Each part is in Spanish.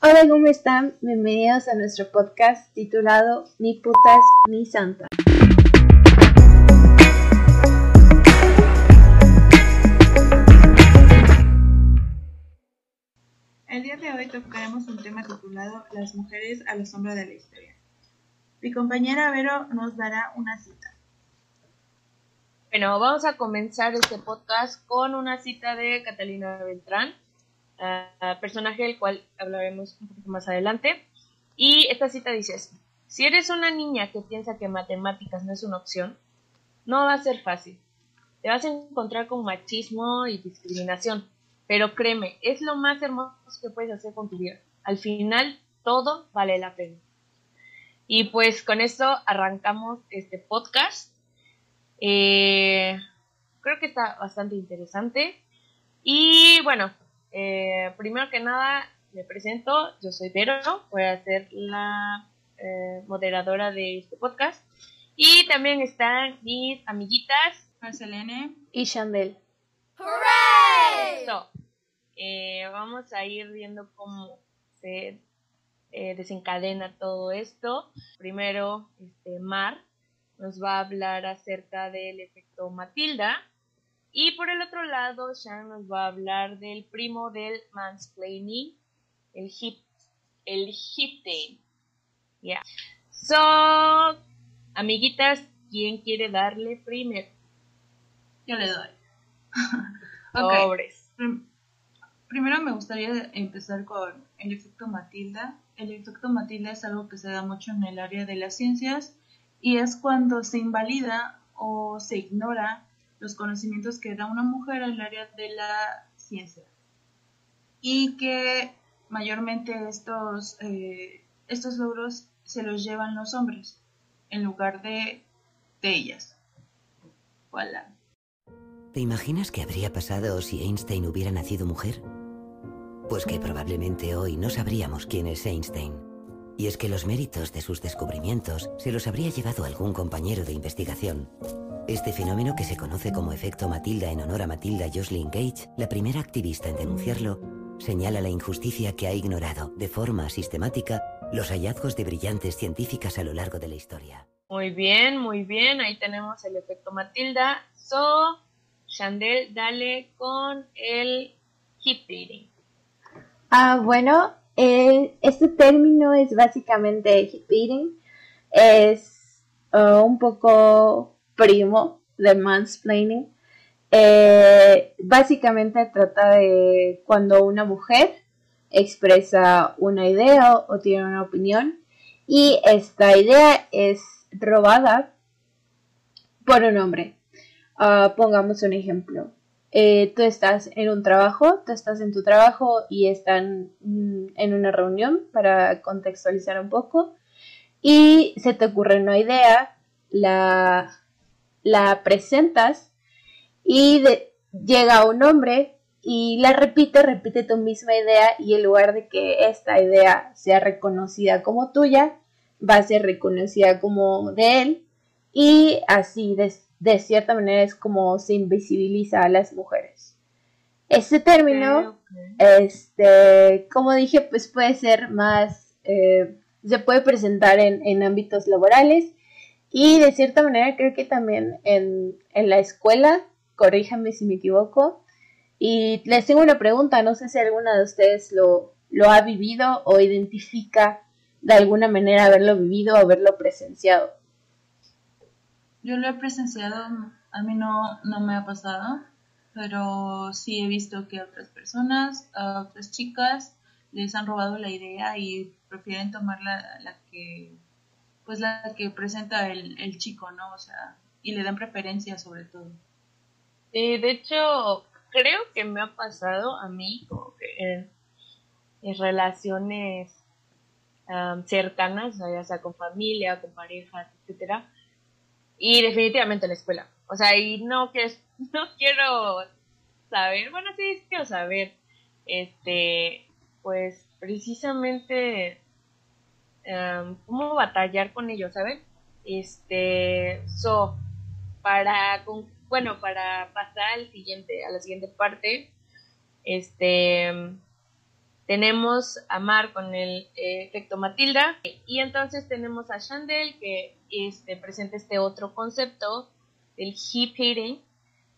Hola, ¿cómo están? Bienvenidos a nuestro podcast titulado Ni putas ni santa. El día de hoy tocaremos un tema titulado Las mujeres a la sombra de la historia. Mi compañera Vero nos dará una cita. Bueno, vamos a comenzar este podcast con una cita de Catalina Beltrán, uh, personaje del cual hablaremos un poquito más adelante. Y esta cita dice así, si eres una niña que piensa que matemáticas no es una opción, no va a ser fácil. Te vas a encontrar con machismo y discriminación, pero créeme, es lo más hermoso que puedes hacer con tu vida. Al final, todo vale la pena. Y pues con esto arrancamos este podcast. Eh, creo que está bastante interesante. Y bueno, eh, primero que nada, me presento, yo soy Vero, voy a ser la eh, moderadora de este podcast. Y también están mis amiguitas, Marcelene y Chandel. ¡Hooray! So, eh, vamos a ir viendo cómo se eh, desencadena todo esto. Primero, este, Mar nos va a hablar acerca del efecto Matilda. Y por el otro lado, Shan nos va a hablar del primo del mansplaining, el hip, el hip Yeah. So, amiguitas, ¿quién quiere darle primero? Yo le doy. okay. Pobres. Primero me gustaría empezar con el efecto Matilda. El efecto Matilda es algo que se da mucho en el área de las ciencias y es cuando se invalida o se ignora los conocimientos que da una mujer en el área de la ciencia. Y que mayormente estos, eh, estos logros se los llevan los hombres en lugar de, de ellas. Voilà. ¿Te imaginas qué habría pasado si Einstein hubiera nacido mujer? Pues que probablemente hoy no sabríamos quién es Einstein. Y es que los méritos de sus descubrimientos se los habría llevado algún compañero de investigación. Este fenómeno, que se conoce como efecto Matilda en honor a Matilda Jocelyn Gage, la primera activista en denunciarlo, señala la injusticia que ha ignorado de forma sistemática los hallazgos de brillantes científicas a lo largo de la historia. Muy bien, muy bien, ahí tenemos el efecto Matilda. So, Chandel, dale con el hip beating. Ah, bueno, este término es básicamente hip beating. Es uh, un poco primo de mansplaining. Eh, básicamente trata de cuando una mujer expresa una idea o tiene una opinión y esta idea es robada por un hombre. Uh, pongamos un ejemplo. Eh, tú estás en un trabajo, tú estás en tu trabajo y están mm, en una reunión para contextualizar un poco y se te ocurre una idea, la, la presentas y llega un hombre y la repite, repite tu misma idea y en lugar de que esta idea sea reconocida como tuya, va a ser reconocida como de él y así de, de cierta manera es como se invisibiliza a las mujeres. Este término, okay. este, como dije, pues puede ser más, eh, se puede presentar en, en, ámbitos laborales y de cierta manera creo que también en, en la escuela, corríjame si me equivoco, y les tengo una pregunta, no sé si alguna de ustedes lo, lo ha vivido o identifica de alguna manera haberlo vivido o haberlo presenciado. Yo lo he presenciado, a mí no, no me ha pasado, pero sí he visto que a otras personas, otras chicas, les han robado la idea y prefieren tomar la, la que pues la que presenta el, el, chico, ¿no? O sea, y le dan preferencia sobre todo. Sí, de hecho, creo que me ha pasado a mí como que en, relaciones cercanas, ya sea con familia, con parejas, etcétera, y definitivamente en la escuela. O sea, y no que no quiero saber, bueno, sí quiero saber, este, pues precisamente um, cómo batallar con ellos, ¿saben? Este, so, para, con, bueno, para pasar al siguiente, a la siguiente parte, este, tenemos a Mar con el eh, efecto Matilda y entonces tenemos a Chandel que este, presenta este otro concepto del hip hitting,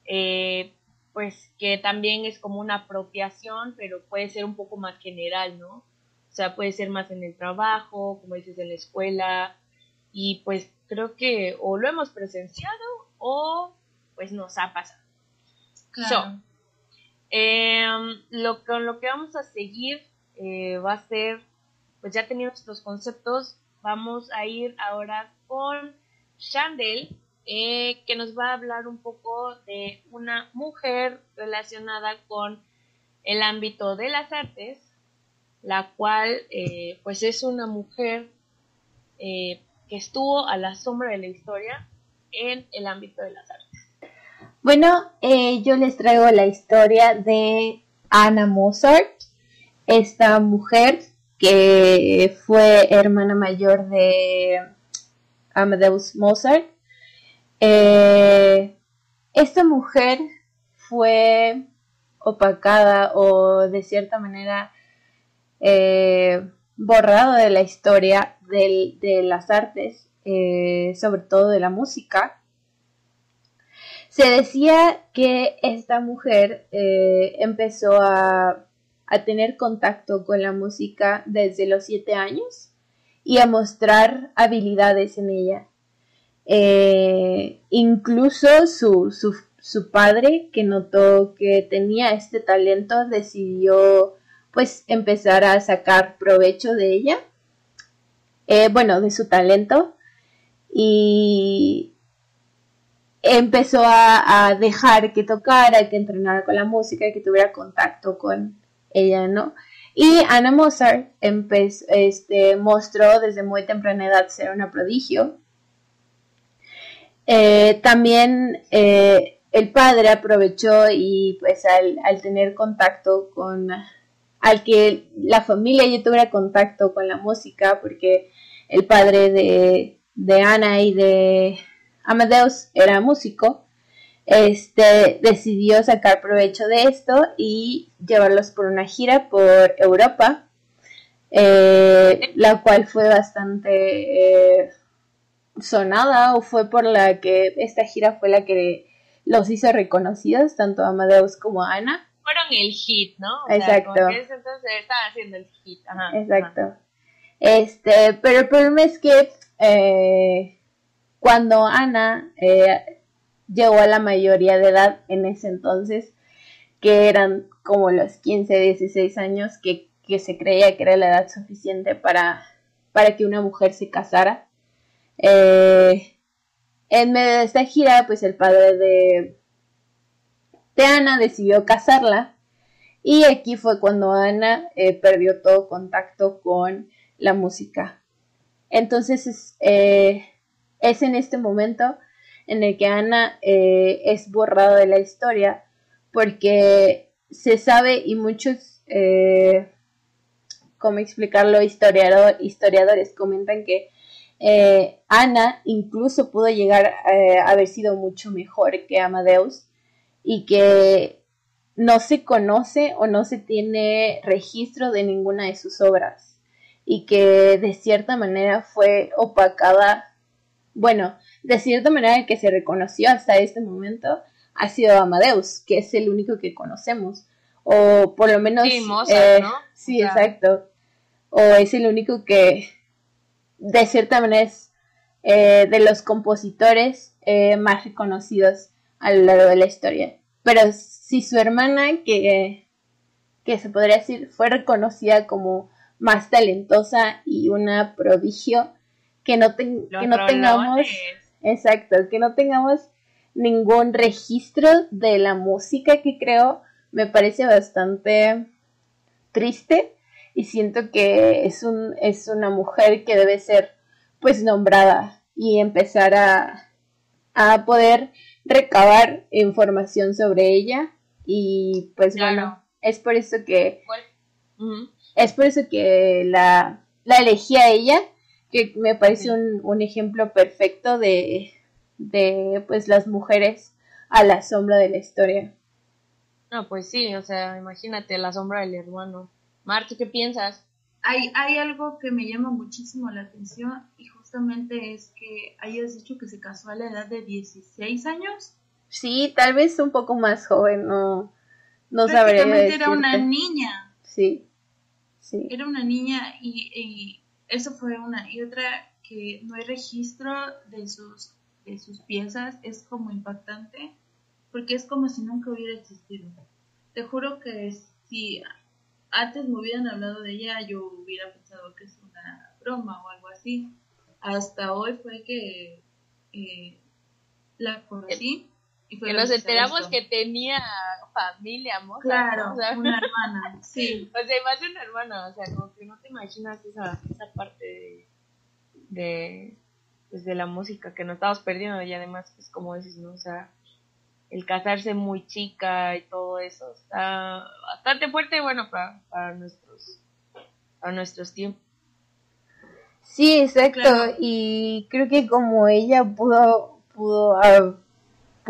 eh, pues que también es como una apropiación, pero puede ser un poco más general, ¿no? O sea, puede ser más en el trabajo, como dices, en la escuela, y pues creo que o lo hemos presenciado o pues nos ha pasado. Claro. Em, lo, con lo que vamos a seguir eh, va a ser, pues ya tenemos estos conceptos, vamos a ir ahora con Chandel, eh, que nos va a hablar un poco de una mujer relacionada con el ámbito de las artes, la cual eh, pues es una mujer que estuvo a la sombra de la historia en el ámbito de las artes. Bueno, eh, yo les traigo la historia de Anna Mozart, esta mujer que fue hermana mayor de Amadeus Mozart. Eh, esta mujer fue opacada o de cierta manera eh, borrada de la historia de las artes, sobre todo de la música, se decía que esta mujer eh, empezó a, tener contacto con la música desde los siete años y a mostrar habilidades en ella. Eh, incluso su, su, padre, que notó que tenía este talento, decidió pues empezar a sacar provecho de ella, eh, bueno, de su talento. Y empezó a, dejar que tocara, que entrenara con la música, que tuviera contacto con ella, ¿no? Y Anna Mozart este, mostró desde muy temprana edad ser una prodigio. Eh, también eh, el padre aprovechó y pues al, al, tener contacto con, al que la familia ya tuviera contacto con la música, porque el padre de, de Ana y de Amadeus era músico, este, decidió sacar provecho de esto y llevarlos por una gira por Europa, eh, la cual fue bastante eh, sonada o fue por la que esta gira fue la que los hizo reconocidos, tanto Amadeus como Ana. Fueron el hit, ¿no? Exacto. entonces estaban haciendo el hit. Exacto. Este, pero el problema es que eh, cuando Ana eh, llegó a la mayoría de edad en ese entonces, que eran como los 15, 16 años, que, se creía que era la edad suficiente para, para que una mujer se casara. Eh, en medio de esta gira, pues el padre de, de Ana decidió casarla. Y aquí fue cuando Ana eh, perdió todo contacto con la música. Entonces, eh, es en este momento en el que Ana eh, es borrada de la historia porque se sabe y muchos, eh, ¿cómo explicarlo? Historiador, historiadores comentan que eh, Ana incluso pudo llegar a haber sido mucho mejor que Amadeus y que no se conoce o no se tiene registro de ninguna de sus obras y que de cierta manera fue opacada bueno, de cierta manera el que se reconoció hasta este momento ha sido Amadeus, que es el único que conocemos. O por lo menos... Sí, eh, ¿no? sí exacto. O es el único que de cierta manera es eh, de los compositores eh, más reconocidos a lo largo de la historia. Pero si su hermana, que, que se podría decir, fue reconocida como más talentosa y una prodigio, que no, que no tengamos, exacto, que no tengamos ningún registro de la música que creo me parece bastante triste y siento que es un es una mujer que debe ser pues nombrada y empezar a, a poder recabar información sobre ella y pues bueno es por eso que es por eso que la la elegí a ella que me parece un, un, ejemplo perfecto de, de pues las mujeres a la sombra de la historia. No, pues sí, o sea, imagínate la sombra del hermano. Marta, ¿qué piensas? Hay, hay algo que me llama muchísimo la atención y justamente es que hayas dicho que se casó a la edad de 16 años. Sí, tal vez un poco más joven, no, no sabría era una niña. Sí, sí. Era una niña y, y eso fue una. Y otra que no hay registro de sus, de sus piezas es como impactante porque es como si nunca hubiera existido. Te juro que si antes me hubieran hablado de ella, yo hubiera pensado que es una broma o algo así. Hasta hoy fue que eh, la conocí. Y que nos enteramos que tenía familia, amor. Claro, una hermana, sí. O sea, más de una hermana, o sea, como que no te imaginas esa, esa parte de, pues, de, la música que nos estamos perdiendo y además, pues como dices, ¿no? O sea, el casarse muy chica y todo eso está bastante fuerte bueno para, para nuestros para nuestros tiempos sí exacto y creo que como ella pudo pudo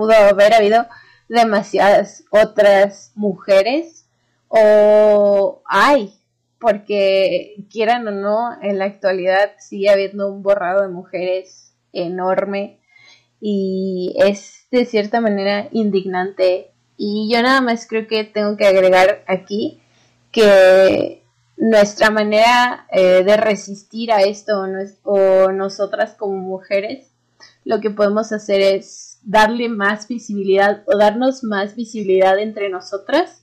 pudo haber habido demasiadas otras mujeres o hay porque quieran o no en la actualidad sigue habiendo un borrado de mujeres enorme y es de cierta manera indignante. Y yo nada más creo que tengo que agregar aquí que nuestra manera eh, de resistir a esto o, nosotras como mujeres, lo que podemos hacer es darle más visibilidad o darnos más visibilidad entre nosotras,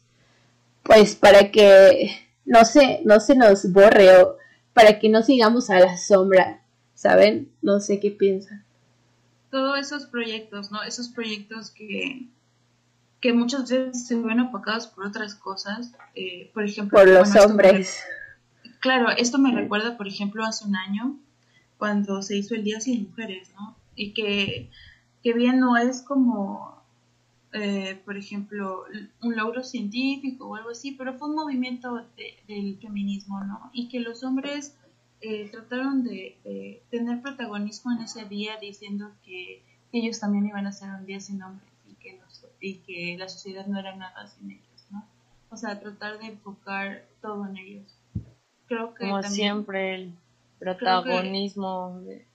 pues para que no se, no se nos borre o para que no sigamos a la sombra, ¿saben? No sé qué piensan todos esos proyectos, ¿no? Esos proyectos que, que muchas veces se ven opacados por otras cosas, eh, por ejemplo... Por los hombres. claro, esto me recuerda, por ejemplo, hace un año, cuando se hizo el Día Sin Mujeres, ¿no? Y que, que bien no es como, eh, por ejemplo, un logro científico o algo así, pero fue un movimiento del feminismo, ¿no? Y que los hombres eh, trataron de, tener protagonismo en ese día diciendo que ellos también iban a ser un día sin hombres y que, y que la sociedad no era nada sin ellos, ¿no? O sea, tratar de enfocar todo en ellos. Creo que Como siempre el protagonismo de,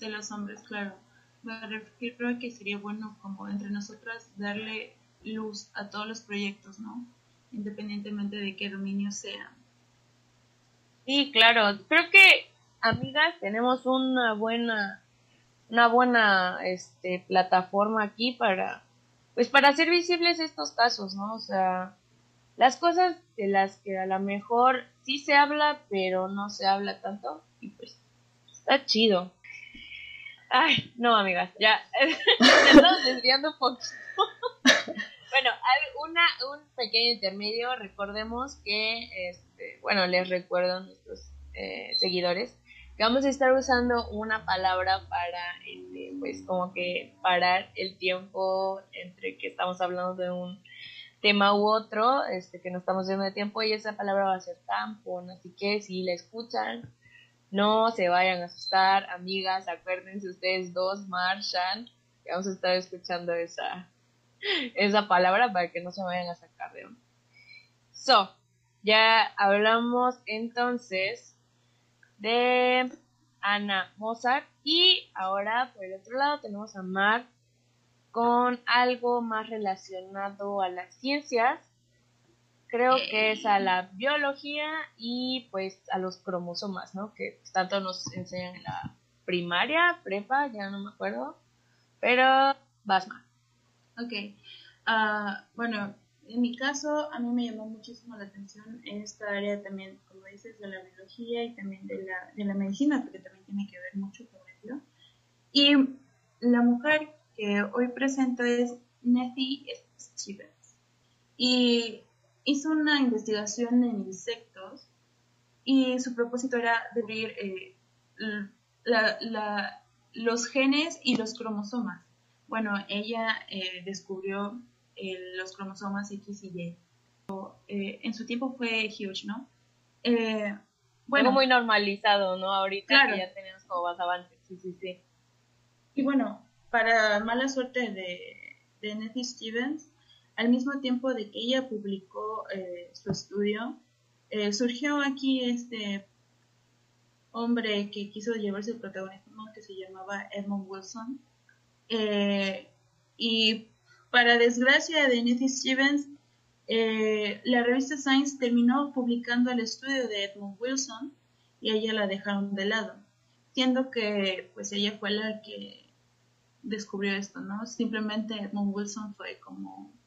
de los hombres, claro. Me refiero a que sería bueno como entre nosotras darle luz a todos los proyectos, ¿no? Independientemente de qué dominio sean. Sí, claro. Creo que, amigas, tenemos una buena, una buena, este, plataforma aquí para, pues, para hacer visibles estos casos, ¿no? O sea, las cosas de las que a lo mejor sí se habla, pero no se habla tanto, y pues, está chido. Ay, no, amigas, ya, estamos desviando un poquito. bueno, una, un pequeño intermedio, recordemos que, este, bueno, les recuerdo a nuestros eh, seguidores que vamos a estar usando una palabra para, este, pues, como que parar el tiempo entre que estamos hablando de un tema u otro, este, que no estamos viendo de tiempo, y esa palabra va a ser tampon, así que si la escuchan, no se vayan a asustar, amigas, acuérdense ustedes dos, Marshan, que vamos a estar escuchando esa, esa palabra para que no se vayan a sacar de onda. So, ya hablamos entonces de Ana Mozart y ahora por el otro lado tenemos a Mark con algo más relacionado a las ciencias. Creo que es a la biología y pues a los cromosomas, ¿no? Que tanto nos enseñan en la primaria, prepa, ya no me acuerdo. Pero vas más. Ok. Uh, bueno, en mi caso, a mí me llamó muchísimo la atención esta área también, como dices, de la biología y también de la, de la medicina, porque también tiene que ver mucho con ello. Y la mujer que hoy presento es Nettie Stevens. Y hizo una investigación en insectos y su propósito era descubrir eh, la, los genes y los cromosomas. Bueno, ella eh, descubrió eh, los cromosomas X y Y. Eh, en su tiempo fue huge, ¿no? bueno, muy normalizado, ¿no? Ahorita ya tenemos como más avances, sí, sí, sí. Y bueno, para mala suerte de, de Nettie Stevens, al mismo tiempo de que ella publicó eh, su estudio, eh, surgió aquí este hombre que quiso llevarse el protagonismo que se llamaba Edmund Wilson. Eh, y para desgracia de Nettie Stevens, la revista Science terminó publicando el estudio de Edmund Wilson y ella la dejaron de lado, siendo que pues ella fue la que descubrió esto, ¿no? Simplemente Edmund Wilson fue como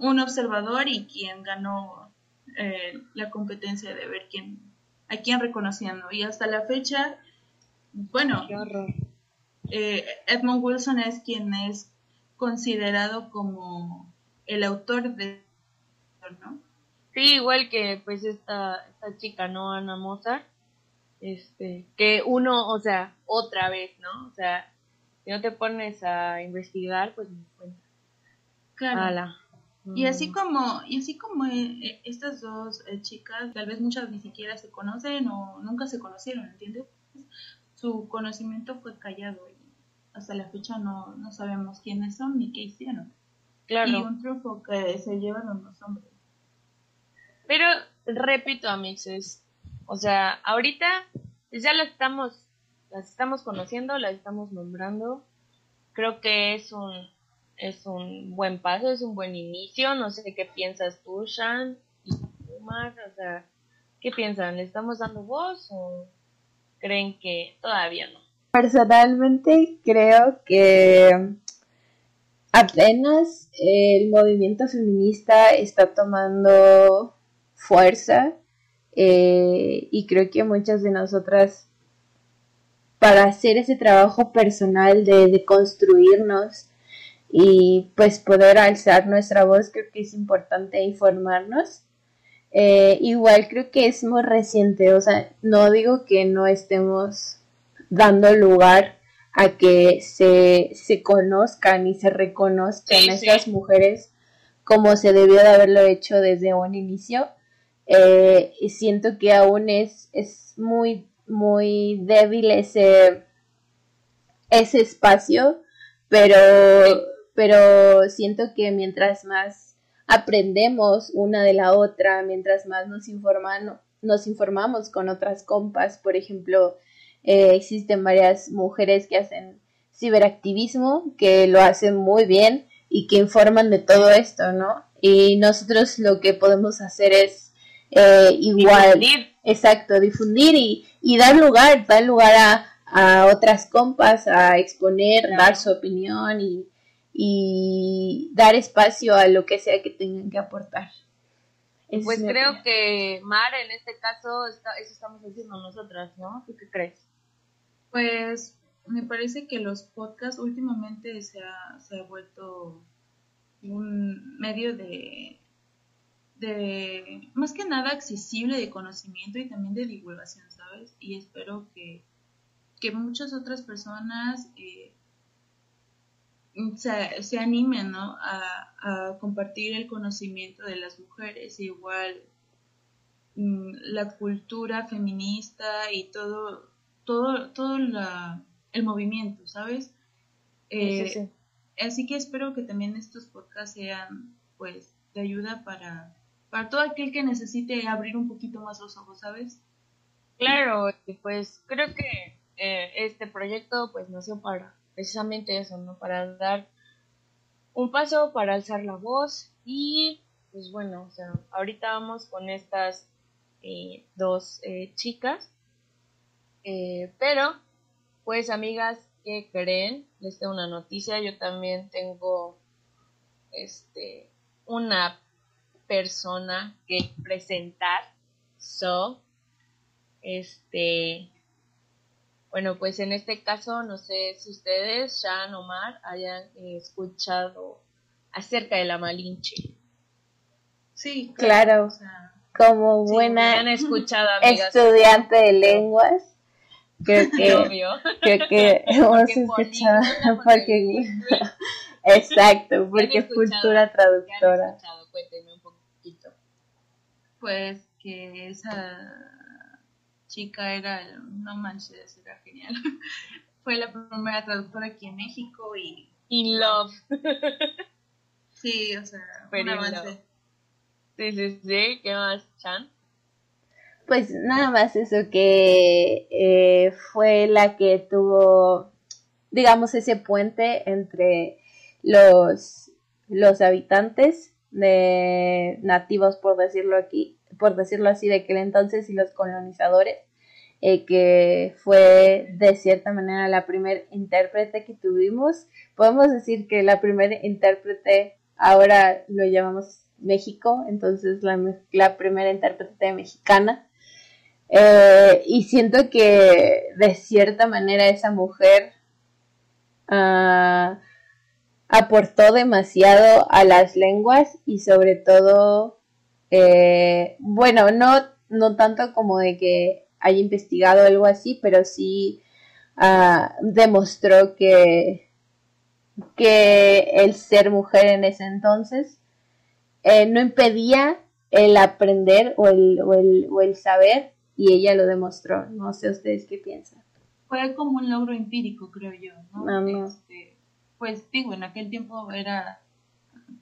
Un, observador y quien ganó eh, la competencia de ver quién, a quién reconocían, Y hasta la fecha, bueno, eh, Edmund Wilson es quien es considerado como el autor de, ¿no? Sí, igual que pues esta, esta chica, ¿no? Ana Mozart, este, que uno, o sea, otra vez, ¿no? O sea, si no te pones a investigar, pues no cuenta. Claro. Y así mm. como, y así como eh, eh, estas dos eh, chicas, tal vez muchas ni siquiera se conocen o nunca se conocieron, ¿entiendes? Su conocimiento fue callado y hasta la fecha no, no sabemos quiénes son ni qué hicieron. Claro. Y un truco que se llevan los hombres. Pero repito, amixes, o sea, ahorita ya las estamos, las estamos conociendo, las estamos nombrando. Creo que es un, es un buen paso, es un buen inicio. No sé qué piensas tú, Shan y Umar, o sea, ¿qué piensan? ¿Le estamos dando voz o creen que todavía no? Personalmente creo que apenas el movimiento feminista está tomando fuerza eh, y creo que muchas de nosotras para hacer ese trabajo personal de, construirnos y pues poder alzar nuestra voz creo que es importante informarnos. Eh, igual creo que es muy reciente o sea no digo que no estemos dando lugar a que se, se conozcan y se reconozcan a estas mujeres como se debió de haberlo hecho desde un inicio. Eh, y siento que aún es, es muy, muy débil ese, ese espacio, pero, pero siento que mientras más aprendemos una de la otra, mientras más nos, informan, nos informamos con otras compas, por ejemplo, eh, existen varias mujeres que hacen ciberactivismo, que lo hacen muy bien y que informan de todo esto, ¿no? Y nosotros lo que podemos hacer es eh, igual, exacto, difundir y, y, dar lugar, dar lugar a, a otras compas a exponer, dar su opinión y, y dar espacio a lo que sea que tengan que aportar. pues creo que Mar, en este caso, eso estamos haciendo nosotras, ¿no? ¿Tú qué crees? Pues me parece que los podcasts últimamente se ha, se ha vuelto un medio de de, más que nada accesible de conocimiento y también de divulgación, ¿sabes? Y espero que, que muchas otras personas eh, se, se, animen, ¿no? A, compartir el conocimiento de las mujeres, igual mm, la cultura feminista y todo, todo, todo el movimiento, ¿sabes? Eh, así que espero que también estos podcasts sean, pues, de ayuda para para todo aquel que necesite abrir un poquito más los ojos, ¿sabes? Claro, pues creo que eh, este proyecto pues nació para precisamente eso, ¿no? Para dar un paso, para alzar la voz y pues bueno, o sea, ahorita vamos con estas eh, dos eh, chicas, pero pues amigas, ¿qué creen? Les tengo una noticia, yo también tengo este una persona que presentar. So, este, bueno, pues en este caso, no sé si ustedes, Shan, Omar, hayan escuchado acerca de la Malinche. Sí, claro. como buena estudiante de lenguas, creo que, creo que hemos escuchado, porque, exacto, porque es cultura traductora. pues que esa chica era, no manches, era genial. Fue la primera traductora aquí en México y... In love. Sí, o sea, Pero un avance. Sí, sí, sí. ¿Qué más, Chan? Pues nada más eso que eh, fue la que tuvo, digamos, ese puente entre los, los habitantes de nativos, por decirlo aquí, por decirlo así, de aquel entonces y los colonizadores, eh, que fue de cierta manera la primer intérprete que tuvimos. Podemos decir que la primera intérprete ahora lo llamamos México, entonces la, la primera intérprete mexicana. Eh, y siento que de cierta manera esa mujer ah, aportó demasiado a las lenguas y sobre todo, eh, bueno, no, no tanto como de que haya investigado algo así, pero sí ah, demostró que, que el ser mujer en ese entonces eh, no impedía el aprender o el, o, el, o el saber y ella lo demostró. No sé ustedes qué piensan. Fue como un logro empírico, creo yo, ¿no? Ah, no. Este, pues digo, en aquel tiempo era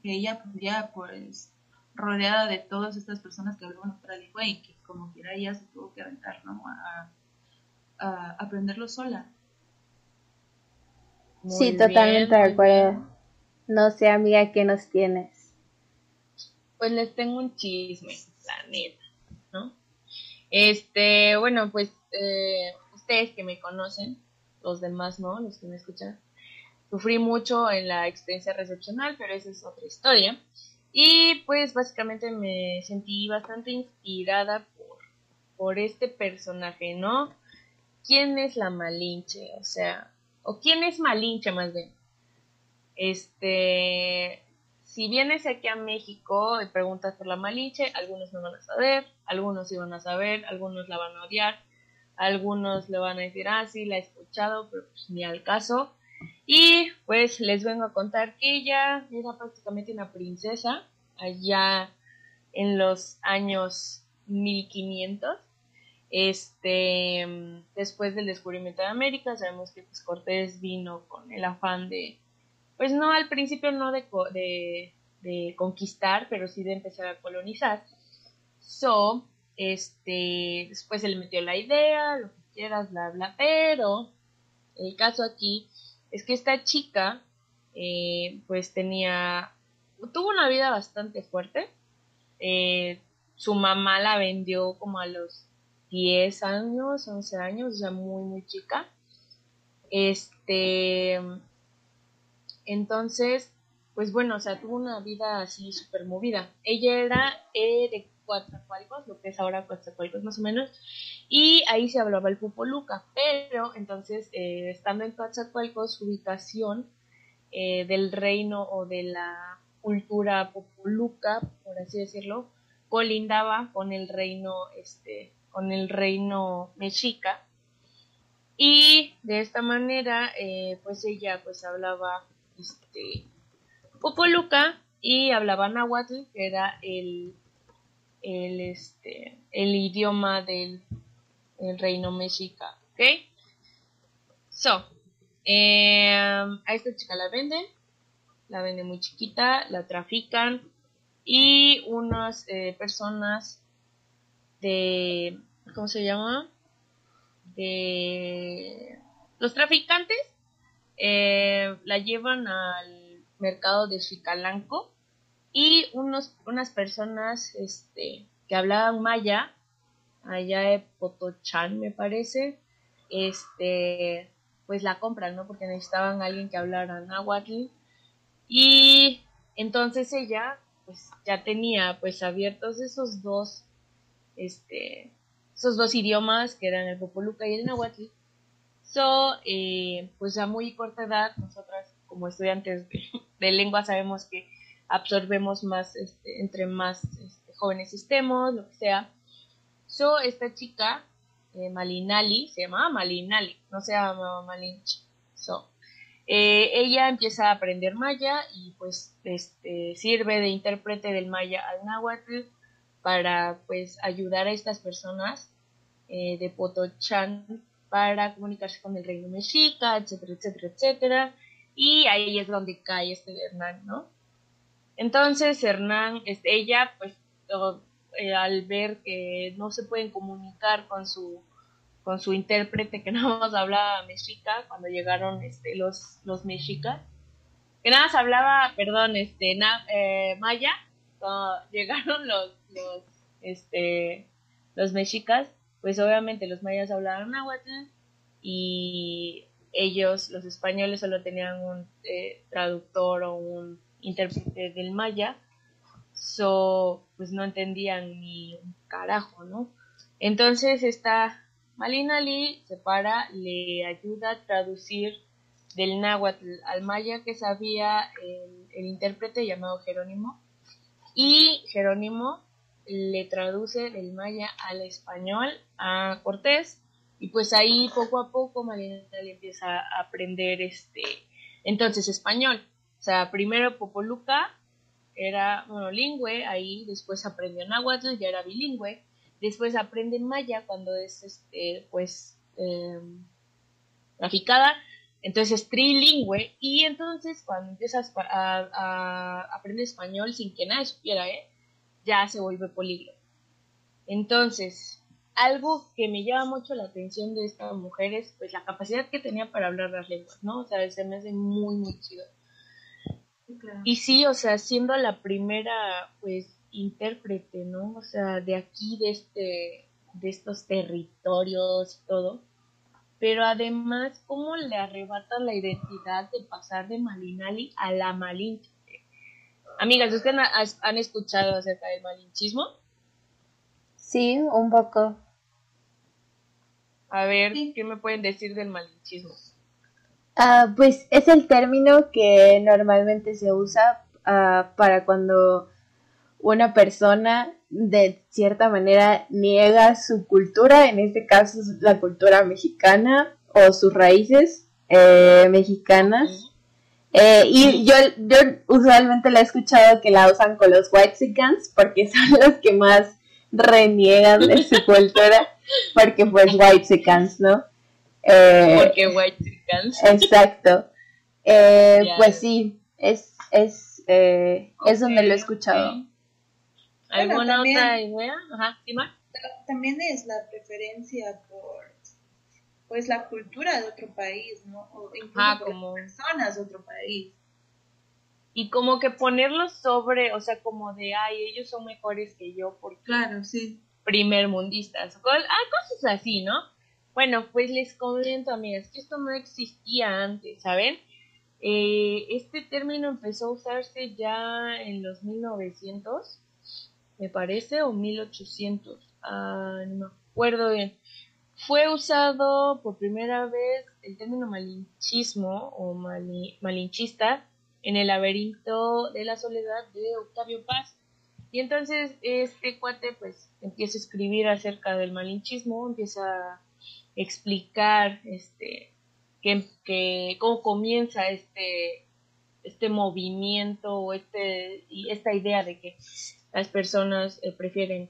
que ella ya pues rodeada de todas estas personas que hablaban otra lengua y que como quiera ella se tuvo que aventar, ¿no? A, a aprenderlo sola. Muy sí, bien, totalmente de acuerdo. bien. No sé, amiga, ¿qué nos tienes? Pues les tengo un chisme, la neta, ¿no? Este, bueno, pues eh, ustedes que me conocen, los demás no, los que me escuchan, sufrí mucho en la experiencia recepcional, pero esa es otra historia. Y pues básicamente me sentí bastante inspirada por, por este personaje, ¿no? ¿Quién es la Malinche? O sea, o quién es Malinche más bien. Este, si vienes aquí a México y preguntas por la Malinche, algunos no van a saber, algunos sí van a saber, algunos la van a odiar, algunos le van a decir, ah, sí, la he escuchado, pero pues ni al caso. Y pues les vengo a contar que ella era prácticamente una princesa allá en los años 1500. Este, después del descubrimiento de América, sabemos que pues, Cortés vino con el afán de, pues no al principio no de, de, de conquistar, pero sí de empezar a colonizar. So, este, después se le metió la idea, lo que quieras, bla, bla, pero el caso aquí es que esta chica, eh, pues tenía, tuvo una vida bastante fuerte. Eh, su mamá la vendió como a los 10 años, 11 años, o sea, muy, muy chica. Este, entonces, pues bueno, o sea, tuvo una vida así súper movida. Ella era eh, de Coatzacoalcos, lo que es ahora Coatzacoalcos más o menos, y ahí se hablaba el Popoluca, pero entonces, eh, estando en Coatzacoalcos, su ubicación eh, del reino o de la cultura Popoluca, por así decirlo, colindaba con el reino, este, con el reino mexica, y de esta manera, eh, pues ella pues hablaba este, Popoluca y hablaba náhuatl, que era el, el, este, el idioma del el reino mexica, ¿ok? So, eh, a esta chica la venden, la venden muy chiquita, la trafican y unas eh, personas de, ¿cómo se llama? De los traficantes eh, la llevan al mercado de Chicalanco y unos, unas personas este, que hablaban maya, allá de Potochán me parece, este, pues la compran, ¿no? Porque necesitaban a alguien que hablara náhuatl y entonces ella pues ya tenía pues abiertos esos dos este esos dos idiomas que eran el popoluca y el náhuatl So, eh, pues a muy corta edad, nosotras como estudiantes de, de lengua sabemos que absorbemos más este, entre más este, jóvenes estemos, lo que sea. So, esta chica, eh, Malinali, se llamaba Malinali, no se llamaba Malinche. So, eh, ella empieza a aprender maya y pues este, sirve de intérprete del maya al náhuatl para pues ayudar a estas personas eh, de Potochán para comunicarse con el reino mexica, etcétera, etcétera, etcétera. Y ahí es donde cae este Hernán, ¿no? Entonces Hernán, este, ella, pues, eh, al ver que no se pueden comunicar con su con su intérprete que nada más hablaba mexica cuando llegaron este, los, los mexicas, que nada más hablaba, perdón, este, eh, maya, cuando llegaron los, los, este, los mexicas, pues obviamente los mayas hablaban náhuatl y ellos, los españoles, solo tenían un eh, traductor o un intérprete del maya, so, pues no entendían ni un carajo, ¿no? Entonces esta Malina Lee se para, le ayuda a traducir del náhuatl al maya que sabía el, el intérprete llamado Jerónimo y Jerónimo le traduce del maya al español a Cortés y pues ahí poco a poco Malina Lee empieza a aprender este entonces español o sea primero Popoluca era monolingüe ahí después aprendió náhuatl ya era bilingüe. Después aprende maya cuando es este pues eh, entonces es trilingüe y entonces cuando empiezas a, aprender español sin que nadie supiera ¿eh? ya se vuelve políglota. Entonces algo que me llama mucho la atención de esta mujer es pues la capacidad que tenía para hablar las lenguas no o sea se me hace muy muy chido y sí o sea siendo la primera pues intérprete, ¿no? O sea, de aquí, de, este, de estos territorios y todo. Pero además, ¿cómo le arrebata la identidad de pasar de Malinali a la Malinche? Amigas, ¿ustedes han escuchado acerca del malinchismo? Sí, un poco. A ver, ¿qué me pueden decir del malinchismo? Ah, pues es el término que normalmente se usa ah, para cuando una persona de cierta manera niega su cultura, en este caso la cultura mexicana o sus raíces eh, mexicanas. Eh, y yo, yo usualmente la he escuchado que la usan con los Whitexicans porque son los que más reniegan de su cultura, porque pues Whitexicans, ¿no? Eh, porque Whitexicans. Exacto. Pues sí, es, es, es donde lo he escuchado. ¿Alguna otra idea? Ajá, También es la preferencia por pues la cultura de otro país, ¿no? O incluso como personas de otro país. Y como que ponerlos sobre, o sea, como de, ay, ellos son mejores que yo porque... Claro, sí. Primer mundistas. Ah, cosas así, ¿no? Bueno, pues les comento, amigas, que esto no existía antes, ¿saben? Eh, este término empezó a usarse ya en los 1900 me parece, o 1800, ah, no me acuerdo bien. Fue usado por primera vez el término malinchismo o malinchista en el laberinto de la soledad de Octavio Paz. Y entonces este cuate pues empieza a escribir acerca del malinchismo, empieza a explicar este que, que cómo comienza este este movimiento o este esta idea de que las personas eh, prefieren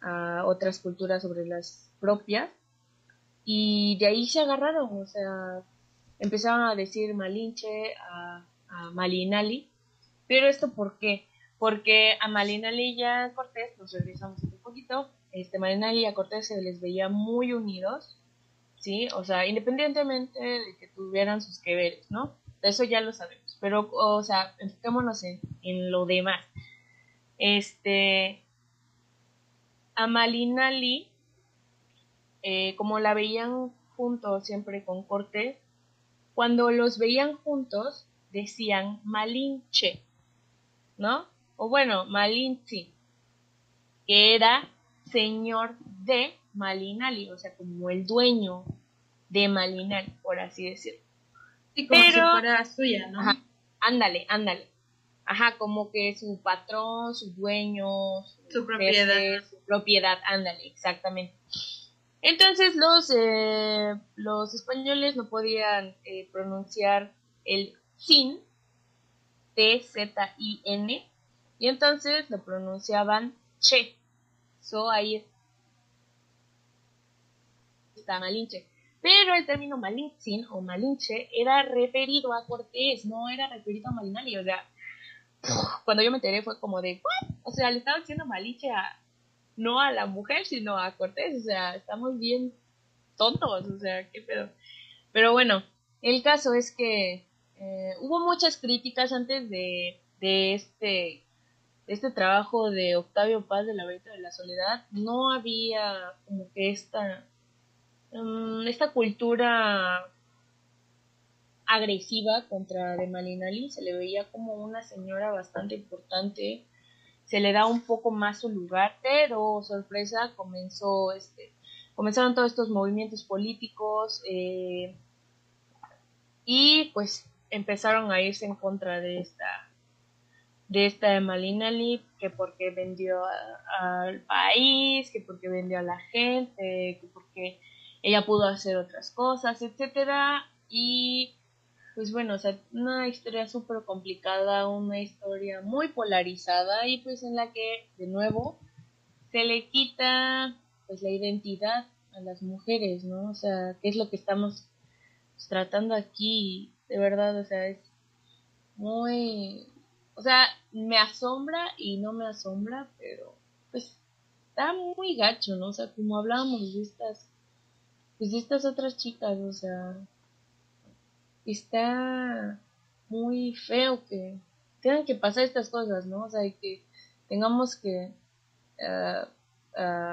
a otras culturas sobre las propias. Y de ahí se agarraron, o sea, empezaron a decir Malinche, a, Malinali, pero esto ¿por qué? Porque a Malinali y a Cortés, nos regresamos un poquito, este Malinali y a Cortés se les veía muy unidos, ¿sí? O sea, independientemente de que tuvieran sus que veres, ¿no? Eso ya lo sabemos, pero, o sea, enfoquémonos en, en lo demás. Este, a Malinali, eh, como la veían juntos siempre con Cortés, cuando los veían juntos decían Malinche, ¿no? O bueno, Malinchi, que era señor de Malinali, o sea, como el dueño de Malinali, por así decirlo. Y como Pero, si fuera suya, ¿no? ándale, ándale. Ajá, como que su patrón, su dueño, su, propiedad. su propiedad, ándale, exactamente. Entonces los, eh, los españoles no podían eh, pronunciar el sin, T-Z-I-N, y entonces lo pronunciaban che. So ahí está Malinche. Pero el término malintzin o malinche era referido a Cortés, no era referido a Malinali. O sea, cuando yo me enteré fue como de. O sea, le estaban haciendo malicia no a la mujer, sino a Cortés. O sea, estamos bien tontos, o sea, qué pedo. Pero bueno, el caso es que eh, hubo muchas críticas antes de, de este este trabajo de Octavio Paz de la Verita de la Soledad, no había como que esta, um, esta cultura agresiva contra de Malinali, se le veía como una señora bastante importante, se le da un poco más su lugar, pero sorpresa comenzó este, comenzaron todos estos movimientos políticos eh, y pues empezaron a irse en contra de esta de esta de Malinali, que porque vendió al país, que porque vendió a la gente, que porque ella pudo hacer otras cosas, etcétera y pues bueno, o sea, una historia súper complicada, una historia muy polarizada y pues en la que de nuevo se le quita pues la identidad a las mujeres, ¿no? O sea, qué es lo que estamos tratando aquí, de verdad, o sea, es muy o sea, me asombra y no me asombra, pero pues está muy gacho, ¿no? O sea, como hablábamos de estas, pues de estas otras chicas, o sea, está muy feo que tengan que pasar estas cosas, ¿no? O sea, que tengamos que... Uh,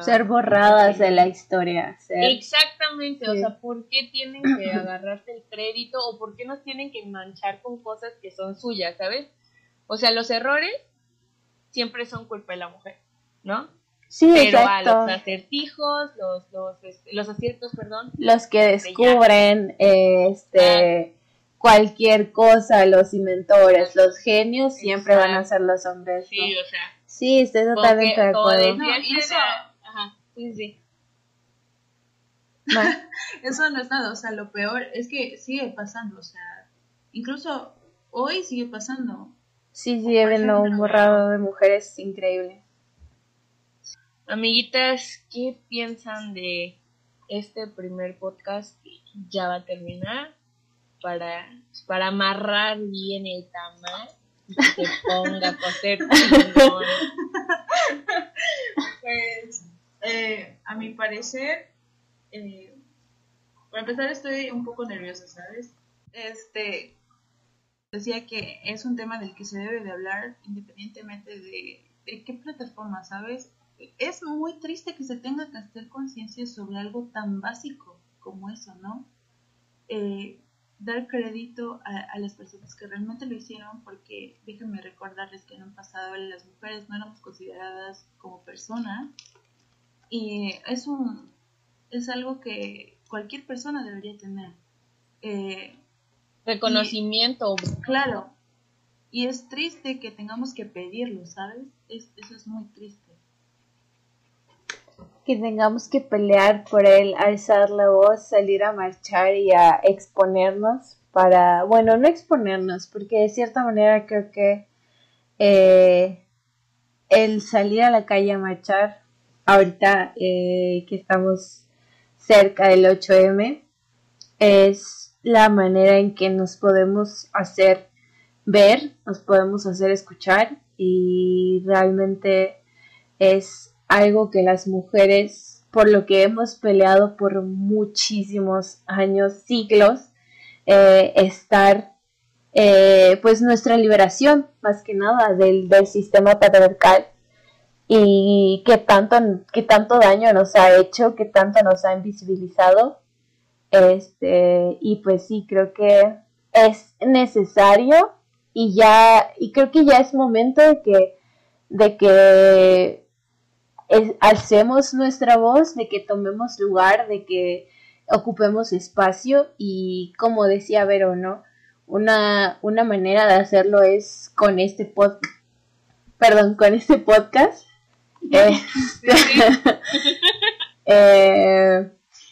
ser borradas de la historia. Exactamente, o sea, ¿por qué tienen que agarrarse el crédito o por qué nos tienen que manchar con cosas que son suyas, ¿sabes? O sea, los errores siempre son culpa de la mujer, ¿no? Sí, Pero a los acertijos, los, los, este, los aciertos, perdón. Los que descubren este cualquier cosa, los inventores, los genios, siempre van a ser los hombres. Sí, o sea. Sí, estoy totalmente de acuerdo. No, eso... Ajá, sí, sí. eso no es nada, o sea, lo peor es que sigue pasando, o sea, incluso hoy sigue pasando. Sí, sigue habiendo un borrado de mujeres increíble. Amiguitas, ¿qué piensan de este primer podcast que ya va a terminar? Para, para amarrar bien el tamal y que se ponga a ser Pues, eh, a mi parecer, eh, para empezar estoy un poco nerviosa, ¿sabes? Este, decía que es un tema del que se debe de hablar independientemente de, qué plataforma, ¿sabes? Es muy triste que se tenga que hacer conciencia sobre algo tan básico como eso, ¿no? Eh, dar crédito a, las personas que realmente lo hicieron porque déjenme recordarles que en un pasado las mujeres no éramos consideradas como personas y es un es algo que cualquier persona debería tener eh, reconocimiento. claro. Y es triste que tengamos que pedirlo, ¿sabes? eso es muy triste. Que tengamos que pelear por él, alzar la voz, salir a marchar y a exponernos para, bueno, no exponernos, porque de cierta manera creo que eh, el salir a la calle a marchar, ahorita eh, que estamos cerca del 8M, es la manera en que nos podemos hacer ver, nos podemos hacer escuchar y realmente es algo que las mujeres, por lo que hemos peleado por muchísimos años, siglos, eh, estar, eh, pues nuestra liberación, más que nada, del, del sistema patriarcal y que tanto, que tanto daño nos ha hecho, que tanto nos ha invisibilizado este, y pues sí, creo que es necesario y ya, y creo que ya es momento de que, de que alcemos nuestra voz, de que tomemos lugar, de que ocupemos espacio y como decía Vero, ¿no? Una, una manera de hacerlo es con este podcast, perdón, con este podcast. eh,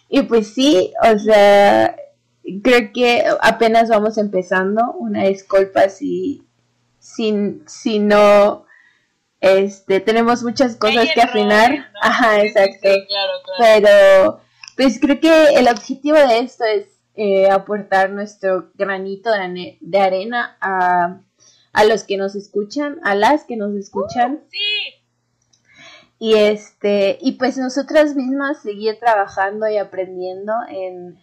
y pues sí, o sea, creo que apenas vamos empezando. Una disculpa si, si, si no este, tenemos muchas cosas que afinar. Ajá, exacto. Pero pues creo que el objetivo de esto es eh, aportar nuestro granito de, arena a, a los que nos escuchan, a las que nos escuchan. Uh, sí. Y este, y pues nosotras mismas seguir trabajando y aprendiendo en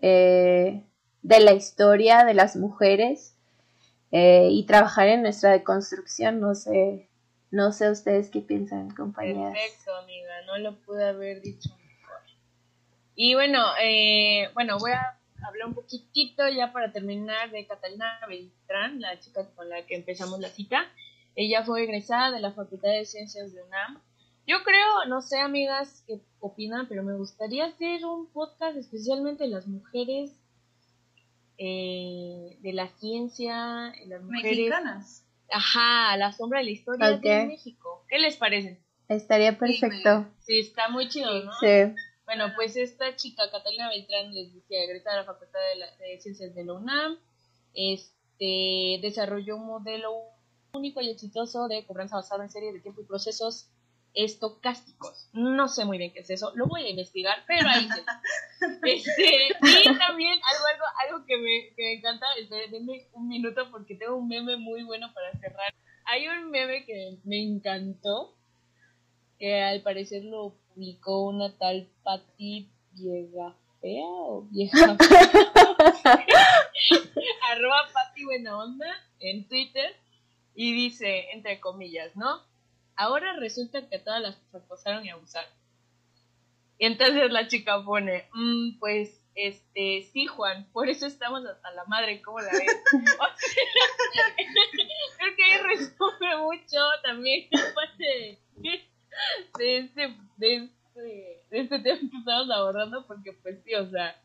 eh, de la historia de las mujeres eh, y trabajar en nuestra deconstrucción, no sé, no sé ustedes qué piensan, compañeras. Perfecto, amiga, no lo pude haber dicho mejor. Y bueno, eh, bueno, voy a hablar un poquitito ya para terminar de Catalina Beltrán, la chica con la que empezamos la cita. Ella fue egresada de la Facultad de Ciencias de UNAM yo creo, no sé, amigas, qué opinan, pero me gustaría hacer un podcast especialmente de las mujeres eh, de la ciencia, las mujeres mexicanas. Ajá, la sombra de la historia de México. ¿Qué les parece? Estaría perfecto. Sí, está muy chido, ¿no? Sí. Bueno, pues esta chica, Catalina Beltrán, les decía, egresada de la Facultad de, de Ciencias de la UNAM, este, desarrolló un modelo único y exitoso de cobranza basada en serie de tiempo y procesos estocásticos. No sé muy bien qué es eso, lo voy a investigar, pero ahí sí. Este, y también algo, algo, algo que, me, que me encanta, este, denme un minuto porque tengo un meme muy bueno para cerrar. Hay un meme que me encantó, que al parecer lo publicó una tal Patti Vieja Fea o Vieja Arroba Patti Buena Onda en Twitter y dice, entre comillas, ¿no? Ahora resulta que todas las acosaron y abusaron. Y entonces la chica pone, mm, pues, este, sí, Juan, por eso estamos hasta la madre, ¿cómo la ves? creo que ahí resume mucho también parte de, este, de, este, de este tema que estamos abordando, porque pues sí, o sea,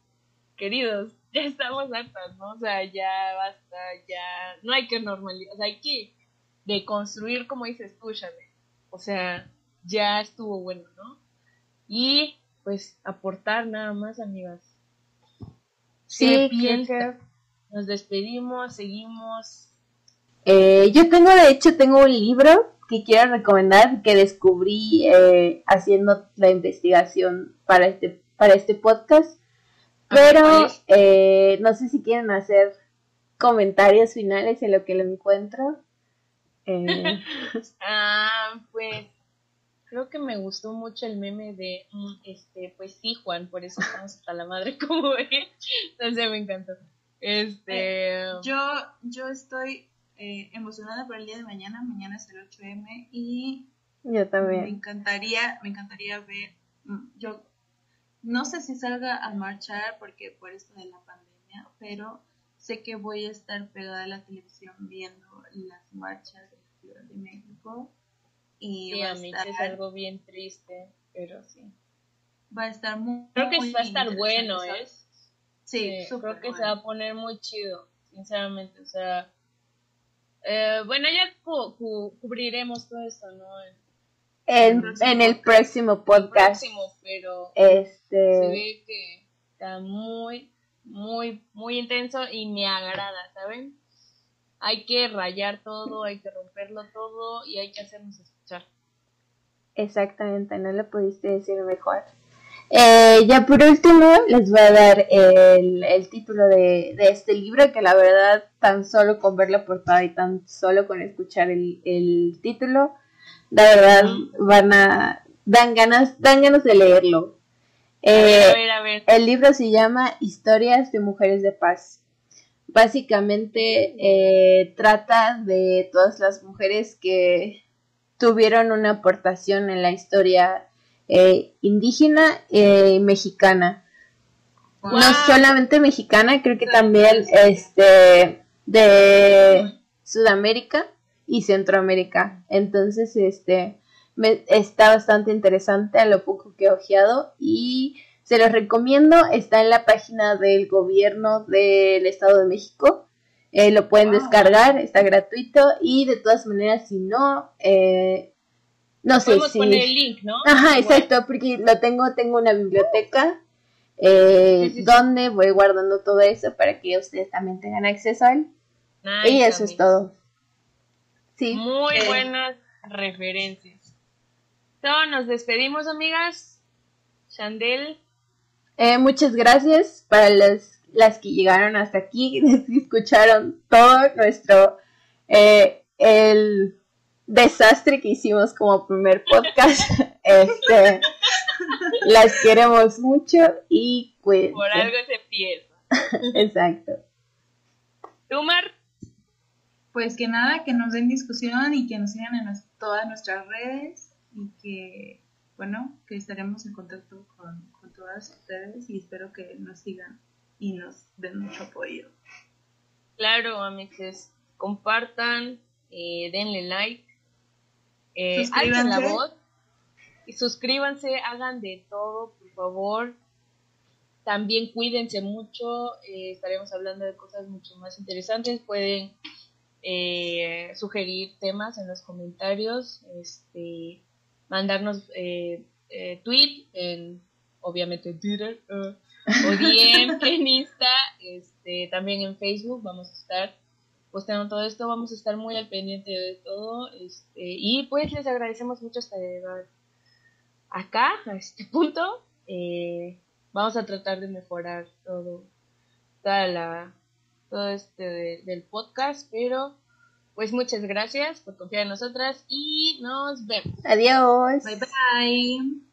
queridos, ya estamos hartas, ¿no? O sea, ya basta, ya, no hay que normalizar, o sea, hay que deconstruir, como dices tú, o sea, ya estuvo bueno, ¿no? Y pues aportar nada más, amigas. Sí, Nos despedimos, seguimos. Eh, yo tengo, de hecho, tengo un libro que quiero recomendar que descubrí eh, haciendo la investigación para este, para este podcast. Pero eh, no sé si quieren hacer comentarios finales en lo que lo encuentro. Eh, ah, pues creo que me gustó mucho el meme de, mm, este, pues sí, Juan, por eso estamos hasta la madre como ves. Entonces me encantó. Este, eh, yo, yo estoy eh, emocionada por el día de mañana. Mañana es el 8M y yo también. Me encantaría, me encantaría ver. Mm, yo no sé si salga a marchar porque por esto de la pandemia, pero sé que voy a estar pegada a la televisión viendo las marchas Ciudad de México. Y sí, a, mí es algo bien triste, pero sí. Va a estar muy Creo que va a estar bueno, ¿eh? Sí, creo que se va a poner muy chido, sinceramente. O sea, eh, bueno, ya cubriremos todo esto, ¿no? En, en, el próximo podcast. El próximo, pero este... se ve que está muy, muy, muy intenso y me agrada, ¿saben? Hay que rayar todo, hay que romperlo todo y hay que hacernos escuchar. Exactamente, no lo pudiste decir mejor. Eh, ya por último, les voy a dar el, el título de, de, este libro, que la verdad, tan solo con ver la portada y tan solo con escuchar el, el título, la verdad, van a, dan ganas, dan ganas de leerlo. Eh, a ver, a ver. El libro se llama Historias de Mujeres de Paz. Básicamente eh, trata de todas las mujeres que tuvieron una aportación en la historia eh, indígena y mexicana. No solamente mexicana, creo que también este de Sudamérica y Centroamérica. Entonces, este está bastante interesante a lo poco que he ojeado y se los recomiendo. Está en la página del gobierno del Estado de México. Eh, lo pueden descargar, está gratuito y de todas maneras si no, eh, no sé si... poner el link, ¿no? Ajá, exacto, porque lo tengo, tengo una biblioteca eh, donde voy guardando todo eso para que ustedes también tengan acceso a él. y eso es todo. Sí. Muy buenas referencias nos despedimos, amigas. Chandel. Eh, muchas gracias para las, las que llegaron hasta aquí, que escucharon todo nuestro eh, el desastre que hicimos como primer podcast. este, las queremos mucho y cuídense. Por algo se empieza. Exacto. ¿Tú, Mar? Pues que nada, que nos den discusión y que nos sigan en todas nuestras redes y que, bueno, que estaremos en contacto con, con todas ustedes y espero que nos sigan y nos den mucho apoyo. Claro, amixes, compartan, eh, denle like, eh, alcen la voz, y suscríbanse, hagan de todo, por favor. También cuídense mucho, eh, estaremos hablando de cosas mucho más interesantes. Pueden eh, sugerir temas en los comentarios, este, mandarnos eh, eh, tweet en, obviamente en Twitter, eh, o DM en Insta, este, también en Facebook vamos a estar posteando todo esto, vamos a estar muy al pendiente de todo, este, y pues les agradecemos mucho hasta llegar acá, a este punto, eh, vamos a tratar de mejorar todo, toda la, todo este de- del podcast, pero pues muchas gracias por confiar en nosotras y nos vemos. Adiós. Bye bye.